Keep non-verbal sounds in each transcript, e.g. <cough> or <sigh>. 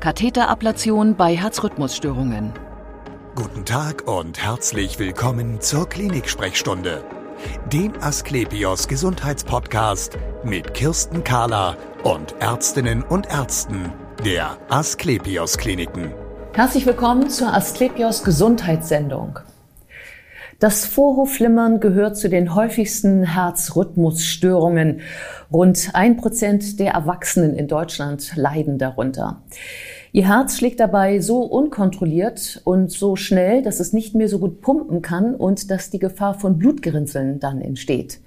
Katheterablation bei Herzrhythmusstörungen. Guten Tag und herzlich willkommen zur Klinik-Sprechstunde, dem Asklepios Gesundheitspodcast mit Kirsten Kahler und Ärztinnen und Ärzten der Asklepios Kliniken. Herzlich willkommen zur Asklepios Gesundheitssendung. Das Vorhofflimmern gehört zu den häufigsten Herzrhythmusstörungen. Rund ein Prozent der Erwachsenen in Deutschland leiden darunter. Ihr Herz schlägt dabei so unkontrolliert und so schnell, dass es nicht mehr so gut pumpen kann und dass die Gefahr von Blutgerinnseln dann entsteht.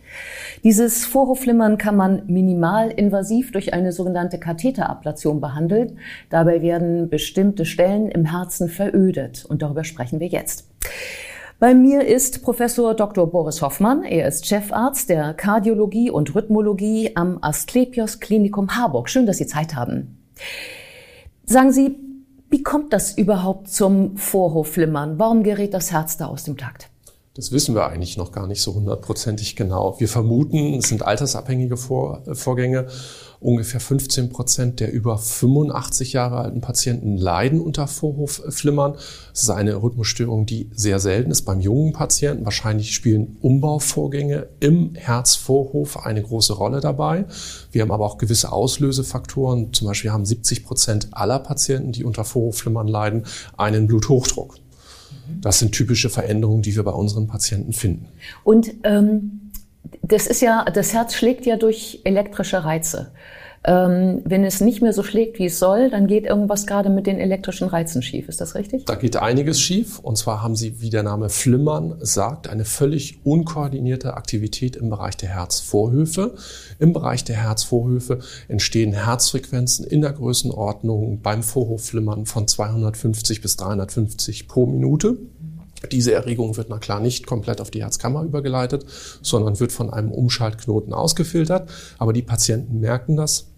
Dieses Vorhofflimmern kann man minimalinvasiv durch eine sogenannte Katheterablation behandeln. Dabei werden bestimmte Stellen im Herzen verödet und darüber sprechen wir jetzt. Bei mir ist Professor Dr. Boris Hoffmann. Er ist Chefarzt der Kardiologie und Rhythmologie am Asklepios Klinikum Harburg. Schön, dass Sie Zeit haben. Sagen Sie, wie kommt das überhaupt zum Vorhofflimmern? Warum gerät das Herz da aus dem Takt? Das wissen wir eigentlich noch gar nicht so hundertprozentig genau. Wir vermuten, es sind altersabhängige Vor Vorgänge. Ungefähr 15 Prozent der über 85 Jahre alten Patienten leiden unter Vorhofflimmern. Das ist eine Rhythmusstörung, die sehr selten ist beim jungen Patienten. Wahrscheinlich spielen Umbauvorgänge im Herzvorhof eine große Rolle dabei. Wir haben aber auch gewisse Auslösefaktoren. Zum Beispiel haben 70 Prozent aller Patienten, die unter Vorhofflimmern leiden, einen Bluthochdruck. Das sind typische Veränderungen, die wir bei unseren Patienten finden. Und ähm, das ist ja, das Herz schlägt ja durch elektrische Reize. Ähm, wenn es nicht mehr so schlägt, wie es soll, dann geht irgendwas gerade mit den elektrischen Reizen schief. Ist das richtig? Da geht einiges schief. Und zwar haben Sie, wie der Name Flimmern sagt, eine völlig unkoordinierte Aktivität im Bereich der Herzvorhöfe. Im Bereich der Herzvorhöfe entstehen Herzfrequenzen in der Größenordnung beim Vorhofflimmern von 250 bis 350 pro Minute. Diese Erregung wird na klar nicht komplett auf die Herzkammer übergeleitet, sondern wird von einem Umschaltknoten ausgefiltert. Aber die Patienten merken das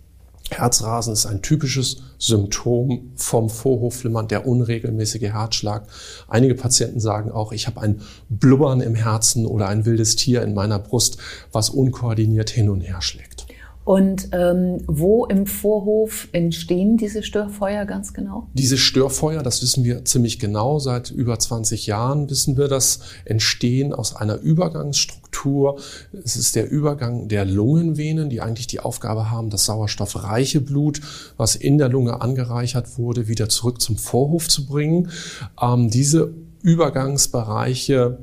Herzrasen ist ein typisches Symptom vom Vorhofflimmern, der unregelmäßige Herzschlag. Einige Patienten sagen auch, ich habe ein Blubbern im Herzen oder ein wildes Tier in meiner Brust, was unkoordiniert hin und her schlägt. Und ähm, wo im Vorhof entstehen diese Störfeuer ganz genau? Diese Störfeuer, das wissen wir ziemlich genau. Seit über 20 Jahren wissen wir, das entstehen aus einer Übergangsstruktur. Es ist der Übergang der Lungenvenen, die eigentlich die Aufgabe haben, das sauerstoffreiche Blut, was in der Lunge angereichert wurde, wieder zurück zum Vorhof zu bringen. Ähm, diese Übergangsbereiche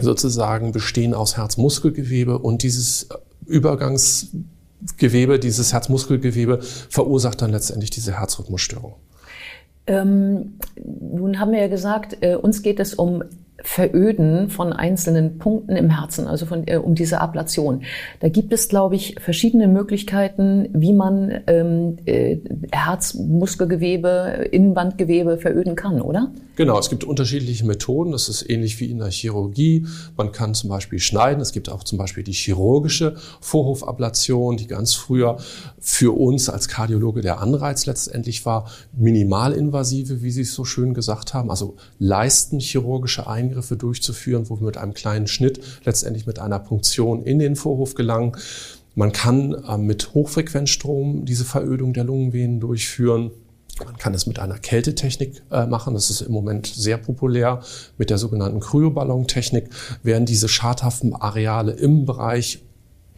sozusagen bestehen aus Herzmuskelgewebe und dieses Übergangs Gewebe, dieses Herzmuskelgewebe verursacht dann letztendlich diese Herzrhythmusstörung. Ähm, nun haben wir ja gesagt, äh, uns geht es um Veröden von einzelnen Punkten im Herzen, also von, äh, um diese Ablation. Da gibt es, glaube ich, verschiedene Möglichkeiten, wie man ähm, äh, Herzmuskelgewebe, Innenbandgewebe veröden kann, oder? Genau, es gibt unterschiedliche Methoden. Das ist ähnlich wie in der Chirurgie. Man kann zum Beispiel schneiden. Es gibt auch zum Beispiel die chirurgische Vorhofablation, die ganz früher für uns als Kardiologe der Anreiz letztendlich war. Minimalinvasive, wie Sie es so schön gesagt haben, also leisten chirurgische Eingriffe Eingriffe durchzuführen, wo wir mit einem kleinen Schnitt letztendlich mit einer Punktion in den Vorhof gelangen. Man kann äh, mit Hochfrequenzstrom diese Verödung der Lungenvenen durchführen. Man kann es mit einer Kältetechnik äh, machen. Das ist im Moment sehr populär. Mit der sogenannten Kryoballon-Technik werden diese schadhaften Areale im Bereich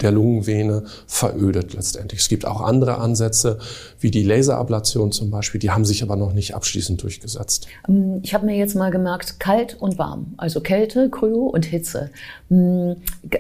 der Lungenvene verödet letztendlich. Es gibt auch andere Ansätze, wie die Laserablation zum Beispiel, die haben sich aber noch nicht abschließend durchgesetzt. Ähm, ich habe mir jetzt mal gemerkt, kalt und warm, also Kälte, Kryo und Hitze. Hm,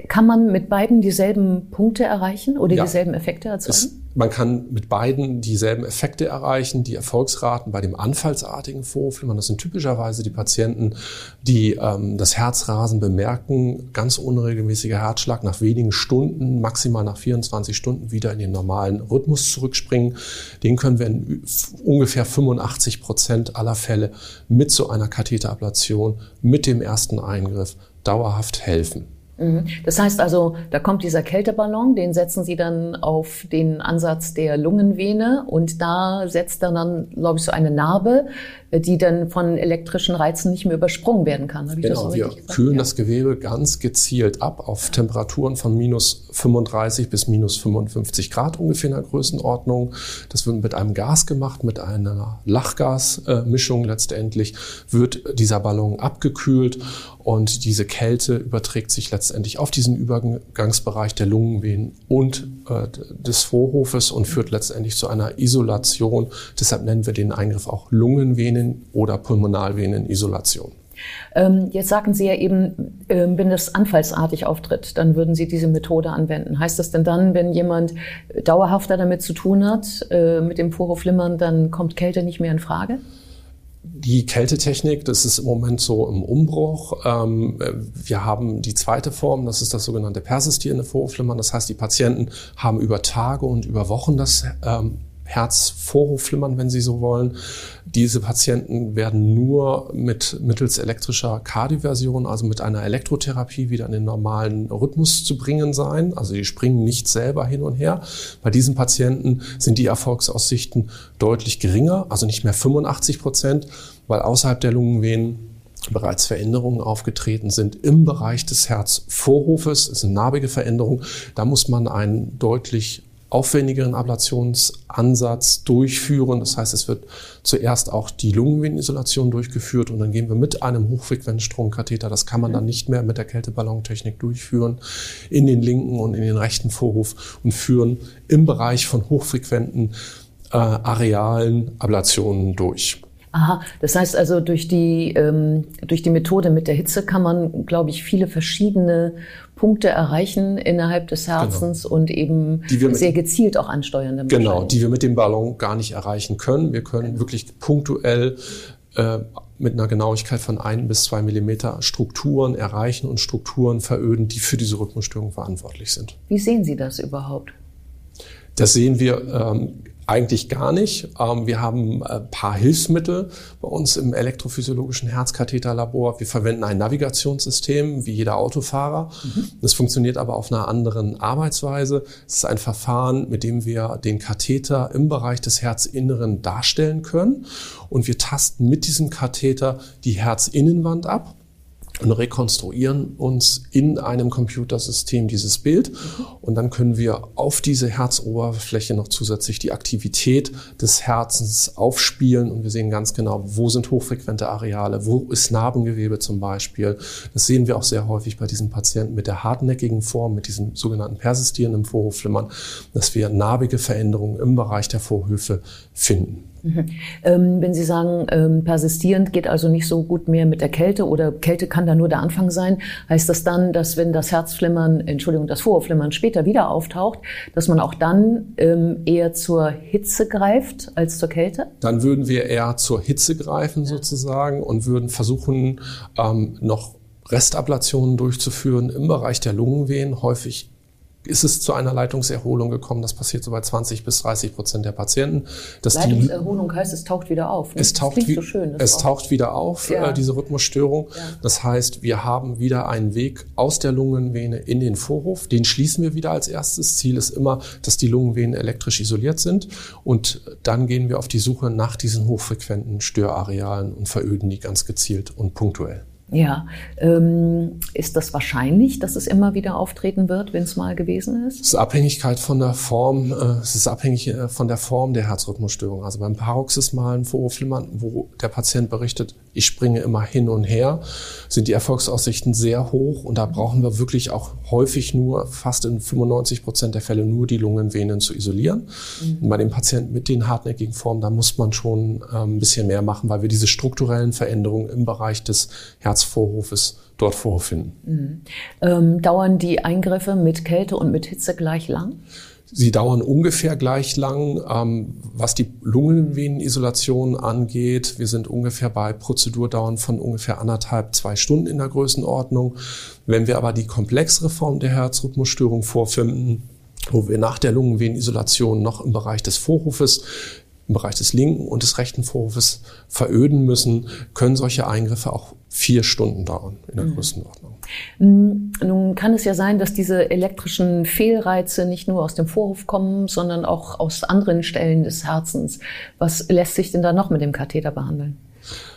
kann man mit beiden dieselben Punkte erreichen oder ja. dieselben Effekte erzeugen? Es man kann mit beiden dieselben Effekte erreichen. Die Erfolgsraten bei dem anfallsartigen Vorhofflimmern, das sind typischerweise die Patienten, die ähm, das Herzrasen bemerken, ganz unregelmäßiger Herzschlag nach wenigen Stunden, maximal nach 24 Stunden wieder in den normalen Rhythmus zurückspringen. Den können wir in ungefähr 85 Prozent aller Fälle mit so einer Katheterablation, mit dem ersten Eingriff dauerhaft helfen. Mhm. Das heißt also, da kommt dieser Kälteballon, den setzen Sie dann auf den Ansatz der Lungenvene und da setzt er dann, glaube ich, so eine Narbe, die dann von elektrischen Reizen nicht mehr übersprungen werden kann. Habe genau, so wir kühlen ja. das Gewebe ganz gezielt ab auf Temperaturen von minus 35 bis minus 55 Grad ungefähr in der Größenordnung. Das wird mit einem Gas gemacht, mit einer Lachgasmischung letztendlich wird dieser Ballon abgekühlt und diese Kälte überträgt sich letztendlich auf diesen Übergangsbereich der Lungenvenen und äh, des Vorhofes und führt letztendlich zu einer Isolation. Deshalb nennen wir den Eingriff auch Lungenvenen- oder Pulmonalvenenisolation. Ähm, jetzt sagten Sie ja eben, ähm, wenn das anfallsartig auftritt, dann würden Sie diese Methode anwenden. Heißt das denn dann, wenn jemand dauerhafter damit zu tun hat, äh, mit dem Vorhofflimmern, dann kommt Kälte nicht mehr in Frage? Die Kältetechnik, das ist im Moment so im Umbruch. Ähm, wir haben die zweite Form, das ist das sogenannte persistierende Vorhofflimmern. Das heißt, die Patienten haben über Tage und über Wochen das ähm, Herzvorhofflimmern, wenn Sie so wollen. Diese Patienten werden nur mit mittels elektrischer Kardioversion, also mit einer Elektrotherapie, wieder in den normalen Rhythmus zu bringen sein. Also die springen nicht selber hin und her. Bei diesen Patienten sind die Erfolgsaussichten deutlich geringer, also nicht mehr 85 Prozent, weil außerhalb der Lungenvenen bereits Veränderungen aufgetreten sind im Bereich des Herzvorhofes. Es sind narbige Veränderungen. Da muss man einen deutlich aufwendigeren Ablationsansatz durchführen. Das heißt, es wird zuerst auch die Lungenvenenisolation durchgeführt und dann gehen wir mit einem Hochfrequenzstromkatheter, das kann man dann nicht mehr mit der Kälteballontechnik durchführen, in den linken und in den rechten Vorhof und führen im Bereich von hochfrequenten äh, arealen Ablationen durch. Aha, das heißt also, durch die, ähm, durch die Methode mit der Hitze kann man, glaube ich, viele verschiedene Punkte erreichen innerhalb des genau. Herzens genau. und eben sehr gezielt auch ansteuern. Genau, die wir mit dem Ballon gar nicht erreichen können. Wir können genau. wirklich punktuell äh, mit einer Genauigkeit von ein bis zwei Millimeter Strukturen erreichen und Strukturen veröden, die für diese Rhythmusstörung verantwortlich sind. Wie sehen Sie das überhaupt? Das sehen wir ähm, eigentlich gar nicht. Ähm, wir haben ein äh, paar Hilfsmittel bei uns im elektrophysiologischen Herzkatheterlabor. Wir verwenden ein Navigationssystem wie jeder Autofahrer. Mhm. Das funktioniert aber auf einer anderen Arbeitsweise. Es ist ein Verfahren, mit dem wir den Katheter im Bereich des Herzinneren darstellen können. Und wir tasten mit diesem Katheter die Herzinnenwand ab und rekonstruieren uns in einem Computersystem dieses Bild und dann können wir auf diese Herzoberfläche noch zusätzlich die Aktivität des Herzens aufspielen und wir sehen ganz genau, wo sind hochfrequente Areale, wo ist Narbengewebe zum Beispiel. Das sehen wir auch sehr häufig bei diesen Patienten mit der hartnäckigen Form, mit diesem sogenannten persistierenden Vorhofflimmern, dass wir narbige Veränderungen im Bereich der Vorhöfe finden. Mhm. <laughs> Ähm, wenn Sie sagen, ähm, persistierend geht also nicht so gut mehr mit der Kälte oder Kälte kann da nur der Anfang sein, heißt das dann, dass wenn das Herzflimmern, Entschuldigung, das Vorhofflimmern später wieder auftaucht, dass man auch dann ähm, eher zur Hitze greift als zur Kälte? Dann würden wir eher zur Hitze greifen ja. sozusagen und würden versuchen, ähm, noch Restablationen durchzuführen im Bereich der Lungenvenen, häufig ist es zu einer Leitungserholung gekommen. Das passiert so bei 20 bis 30 Prozent der Patienten. Dass Leitungserholung heißt, es taucht wieder auf. Ne? Es, taucht, so schön, es taucht wieder auf, ja. äh, diese Rhythmusstörung. Ja. Das heißt, wir haben wieder einen Weg aus der Lungenvene in den Vorhof. Den schließen wir wieder als erstes. Ziel ist immer, dass die Lungenvenen elektrisch isoliert sind. Und dann gehen wir auf die Suche nach diesen hochfrequenten Störarealen und veröden die ganz gezielt und punktuell. Ja, ähm, ist das wahrscheinlich, dass es immer wieder auftreten wird, wenn es mal gewesen ist? Es ist Abhängigkeit von der Form, äh, es ist abhängig äh, von der Form der Herzrhythmusstörung. Also beim paroxysmalen Vorhofflimmern, wo der Patient berichtet, ich springe immer hin und her, sind die Erfolgsaussichten sehr hoch und da brauchen wir wirklich auch häufig nur, fast in 95 Prozent der Fälle nur die Lungenvenen zu isolieren. Mhm. bei den Patienten mit den hartnäckigen Formen, da muss man schon äh, ein bisschen mehr machen, weil wir diese strukturellen Veränderungen im Bereich des Herz Herzvorhofes dort vorfinden. Mhm. Ähm, dauern die Eingriffe mit Kälte und mit Hitze gleich lang? Sie dauern ungefähr gleich lang. Ähm, was die Lungenvenenisolation angeht, wir sind ungefähr bei Prozedurdauern von ungefähr anderthalb, zwei Stunden in der Größenordnung. Wenn wir aber die komplexere Form der Herzrhythmusstörung vorfinden, wo wir nach der Lungenvenenisolation noch im Bereich des Vorhofes im Bereich des linken und des rechten Vorhofes veröden müssen, können solche Eingriffe auch vier Stunden dauern in der mhm. Größenordnung. Mm, nun kann es ja sein, dass diese elektrischen Fehlreize nicht nur aus dem Vorhof kommen, sondern auch aus anderen Stellen des Herzens. Was lässt sich denn da noch mit dem Katheter behandeln?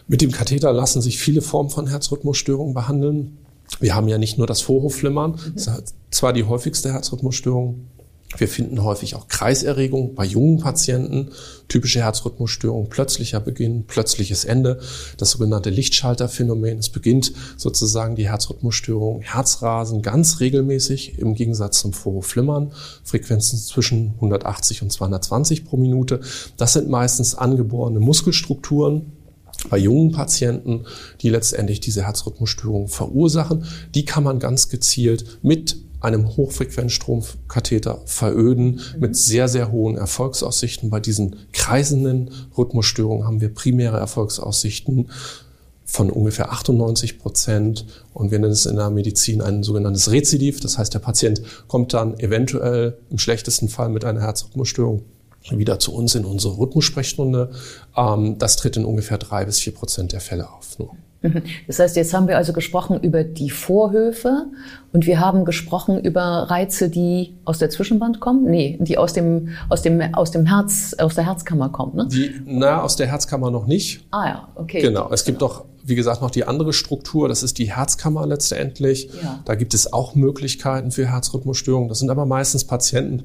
Mit dem Katheter lassen sich viele Formen von Herzrhythmusstörungen behandeln. Wir haben ja nicht nur das Vorhofflimmern, mhm. das ist zwar die häufigste Herzrhythmusstörung, wir finden häufig auch Kreiserregung bei jungen Patienten, typische Herzrhythmusstörung, plötzlicher Beginn, plötzliches Ende, das sogenannte Lichtschalterphänomen. Es beginnt sozusagen die Herzrhythmusstörung, Herzrasen ganz regelmäßig im Gegensatz zum Vorhofflimmern, Frequenzen zwischen 180 und 220 pro Minute. Das sind meistens angeborene Muskelstrukturen, bei jungen Patienten, die letztendlich diese Herzrhythmusstörung verursachen. Die kann man ganz gezielt mit einem Hochfrequenzstromkatheter veröden mhm. mit sehr, sehr hohen Erfolgsaussichten. Bei diesen kreisenden Rhythmusstörungen haben wir primäre Erfolgsaussichten von ungefähr 98 Prozent. Und wir nennen es in der Medizin ein sogenanntes Rezidiv. Das heißt, der Patient kommt dann eventuell im schlechtesten Fall mit einer Herzrhythmusstörung wieder zu uns in unsere Rhythmussprechstunde. Ähm, das tritt in ungefähr drei bis vier Prozent der Fälle auf. <laughs> Das heißt, jetzt haben wir also gesprochen über die Vorhöfe und wir haben gesprochen über Reize, die aus der Zwischenwand kommen? Nee, die aus dem, aus dem, aus dem Herz, aus der Herzkammer kommen, ne? Die, na, aus der Herzkammer noch nicht. Ah ja, okay. Genau. Es gibt doch, wie gesagt, noch die andere Struktur. Das ist die Herzkammer letztendlich. Ja. Da gibt es auch Möglichkeiten für Herzrhythmusstörungen. Das sind aber meistens Patienten,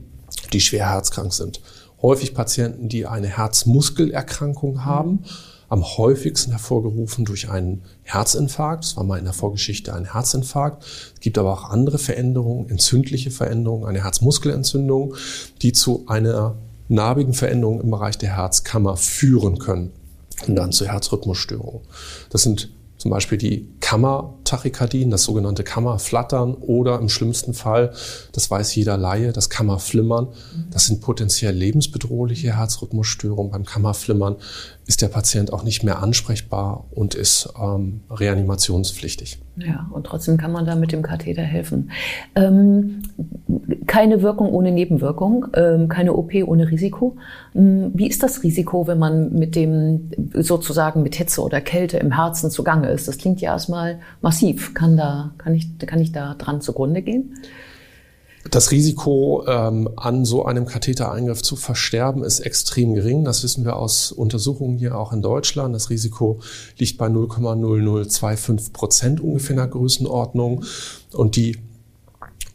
die schwer herzkrank sind. Häufig Patienten, die eine Herzmuskelerkrankung haben. Mhm am häufigsten hervorgerufen durch einen Herzinfarkt. Das war mal in der Vorgeschichte ein Herzinfarkt. Es gibt aber auch andere Veränderungen, entzündliche Veränderungen, eine Herzmuskelentzündung, die zu einer narbigen Veränderung im Bereich der Herzkammer führen können und dann zu Herzrhythmusstörungen. Das sind zum Beispiel die Kammertachykardien, das sogenannte Kammerflattern oder im schlimmsten Fall, das weiß jeder Laie, das Kammerflimmern. Das sind potenziell lebensbedrohliche Herzrhythmusstörungen. Beim Kammerflimmern ist der Patient auch nicht mehr ansprechbar und ist ähm, reanimationspflichtig. Ja, und trotzdem kann man da mit dem Katheter helfen. Ähm, keine Wirkung ohne Nebenwirkung, ähm, keine OP ohne Risiko. Ähm, wie ist das Risiko, wenn man mit dem sozusagen mit Hitze oder Kälte im Herzen zugange ist? Das klingt ja erstmal massiv. Kann da, kann ich, kann ich da dran zugrunde gehen? Das Risiko, ähm, an so einem Kathetereingriff zu versterben, ist extrem gering. Das wissen wir aus Untersuchungen hier auch in Deutschland. Das Risiko liegt bei 0,0025 Prozent ungefähr in der Größenordnung. Und die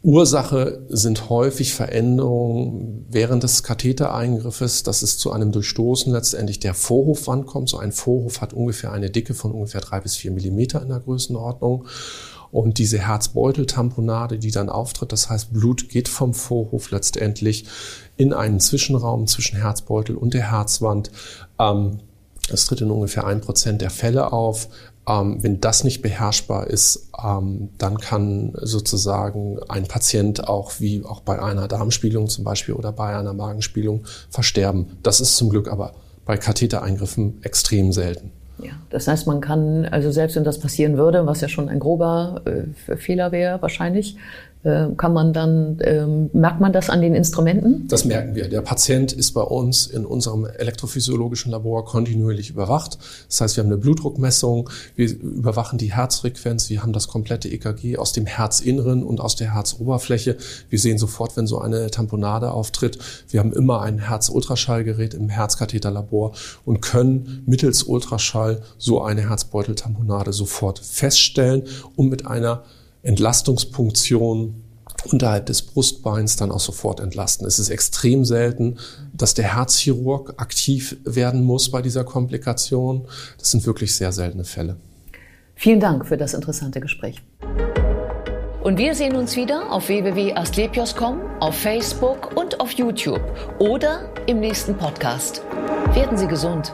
Ursache sind häufig Veränderungen während des Kathetereingriffes, dass es zu einem Durchstoßen letztendlich der Vorhofwand kommt. So ein Vorhof hat ungefähr eine Dicke von ungefähr drei bis vier Millimeter in der Größenordnung. Und diese Herzbeuteltamponade, die dann auftritt, das heißt, Blut geht vom Vorhof letztendlich in einen Zwischenraum zwischen Herzbeutel und der Herzwand. Ähm, das tritt in ungefähr ein Prozent der Fälle auf. Ähm, wenn das nicht beherrschbar ist, ähm, dann kann sozusagen ein Patient auch wie auch bei einer Darmspiegelung zum Beispiel oder bei einer Magenspiegelung versterben. Das ist zum Glück aber bei Kathetereingriffen extrem selten. Ja, das heißt, man kann, also selbst wenn das passieren würde, was ja schon ein grober äh, Fehler wäre wahrscheinlich, kann man dann, ähm, merkt man das an den Instrumenten? Das merken wir. Der Patient ist bei uns in unserem elektrophysiologischen Labor kontinuierlich überwacht. Das heißt, wir haben eine Blutdruckmessung, wir überwachen die Herzfrequenz, wir haben das komplette EKG aus dem Herzinneren und aus der Herzoberfläche. Wir sehen sofort, wenn so eine Tamponade auftritt. Wir haben immer ein Herzultraschallgerät im Herzkatheterlabor und können mittels Ultraschall so eine Herzbeuteltamponade sofort feststellen, um mit einer Entlastungspunktion unterhalb des Brustbeins dann auch sofort entlasten. Es ist extrem selten, dass der Herzchirurg aktiv werden muss bei dieser Komplikation. Das sind wirklich sehr seltene Fälle. Vielen Dank für das interessante Gespräch. Und wir sehen uns wieder auf www.astlepios.com, auf Facebook und auf YouTube oder im nächsten Podcast. Werden Sie gesund.